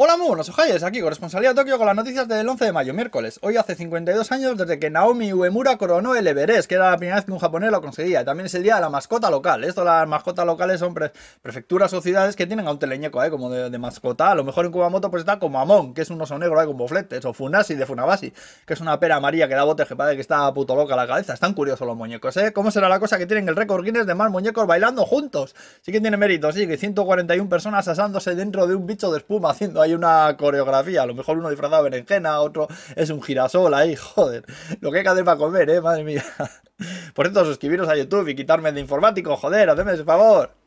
Hola, muy buenos ojalles, aquí corresponsalía Tokio con las noticias del 11 de mayo, miércoles. Hoy hace 52 años desde que Naomi Uemura coronó el Everest, que era la primera vez que un japonés lo conseguía. También es el día de la mascota local. Esto, las mascotas locales son prefecturas o ciudades que tienen a un teleñeco, ¿eh? como de, mascota. A lo mejor en Kumamoto pues está como Amon, que es un oso negro ¿eh? con bofletes, o Funasi de Funabasi, que es una pera amarilla que da bote que parece que está puto loca la cabeza. Están curiosos los muñecos, ¿eh? ¿Cómo será la cosa que tienen el récord Guinness de más muñecos bailando juntos? Sí que tiene mérito, sí, que 141 personas asándose dentro de un bicho de espuma haciendo ahí una coreografía a lo mejor uno disfrazado de berenjena, otro es un girasol ahí, joder. Lo que hay que hacer para comer, eh, madre mía. Por cierto, suscribiros a YouTube y quitarme de informático, joder, hacedme ese favor.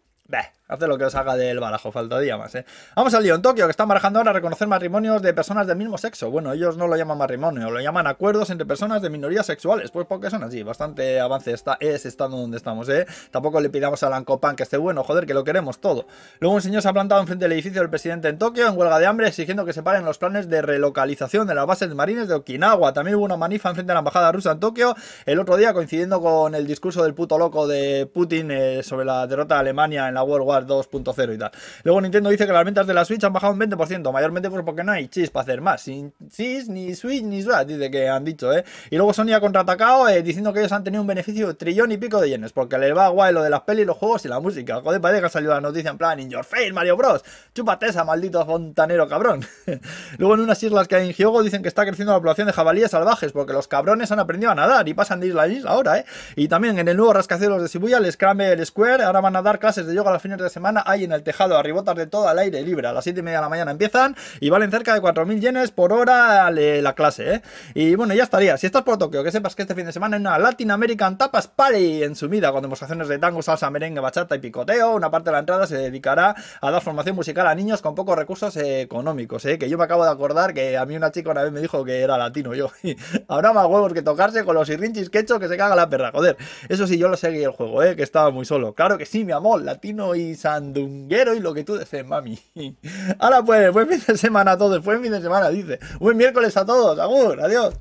Hace lo que os haga del barajo, faltaría más, ¿eh? Vamos al lío. En Tokio, que están barajando ahora reconocer matrimonios de personas del mismo sexo. Bueno, ellos no lo llaman matrimonio, lo llaman acuerdos entre personas de minorías sexuales. Pues porque son así. Bastante avance está, es estando donde estamos, ¿eh? Tampoco le pidamos a Lancopan que esté bueno, joder, que lo queremos todo. Luego un señor se ha plantado enfrente del edificio del presidente en Tokio en huelga de hambre exigiendo que se paren los planes de relocalización de las bases marines de Okinawa. También hubo una manifa enfrente de la embajada rusa en Tokio el otro día coincidiendo con el discurso del puto loco de Putin eh, sobre la derrota de Alemania en la World War 2.0 y tal. Luego Nintendo dice que las ventas de la Switch han bajado un 20%, mayormente pues porque no hay chis para hacer más. Sin chis, ni Switch, ni Switch, dice que han dicho, ¿eh? Y luego Sony ha contraatacado eh, diciendo que ellos han tenido un beneficio de trillón y pico de yenes, porque les va guay lo de las pelis, los juegos y la música. Joder, parece que ha salido la noticia en plan, in your face, Mario Bros. Chúpate esa, maldito fontanero cabrón. luego en unas islas que hay en Hyogo dicen que está creciendo la población de jabalíes salvajes, porque los cabrones han aprendido a nadar y pasan de isla a isla ahora, ¿eh? Y también en el nuevo rascacielos de Shibuya, el Square, ahora van a dar clases de yoga a los fines de semana hay en el tejado arribotas de todo al aire libre. A las 7 y media de la mañana empiezan y valen cerca de 4.000 yenes por hora la clase, ¿eh? Y bueno, ya estaría. Si estás por Tokio, que sepas que este fin de semana hay una Latin American Tapas Party en Sumida, con demostraciones de tango, salsa, merengue, bachata y picoteo. Una parte de la entrada se dedicará a dar formación musical a niños con pocos recursos económicos, ¿eh? Que yo me acabo de acordar que a mí una chica una vez me dijo que era latino yo. Habrá más huevos que tocarse con los irrinchis que he hecho que se caga la perra, joder. Eso sí, yo lo seguí el juego, ¿eh? Que estaba muy solo. Claro que sí, mi amor, latino y sandunguero y lo que tú desees, mami. Ahora pues, buen fin de semana a todos, buen fin de semana, dice. Buen miércoles a todos, agur, adiós.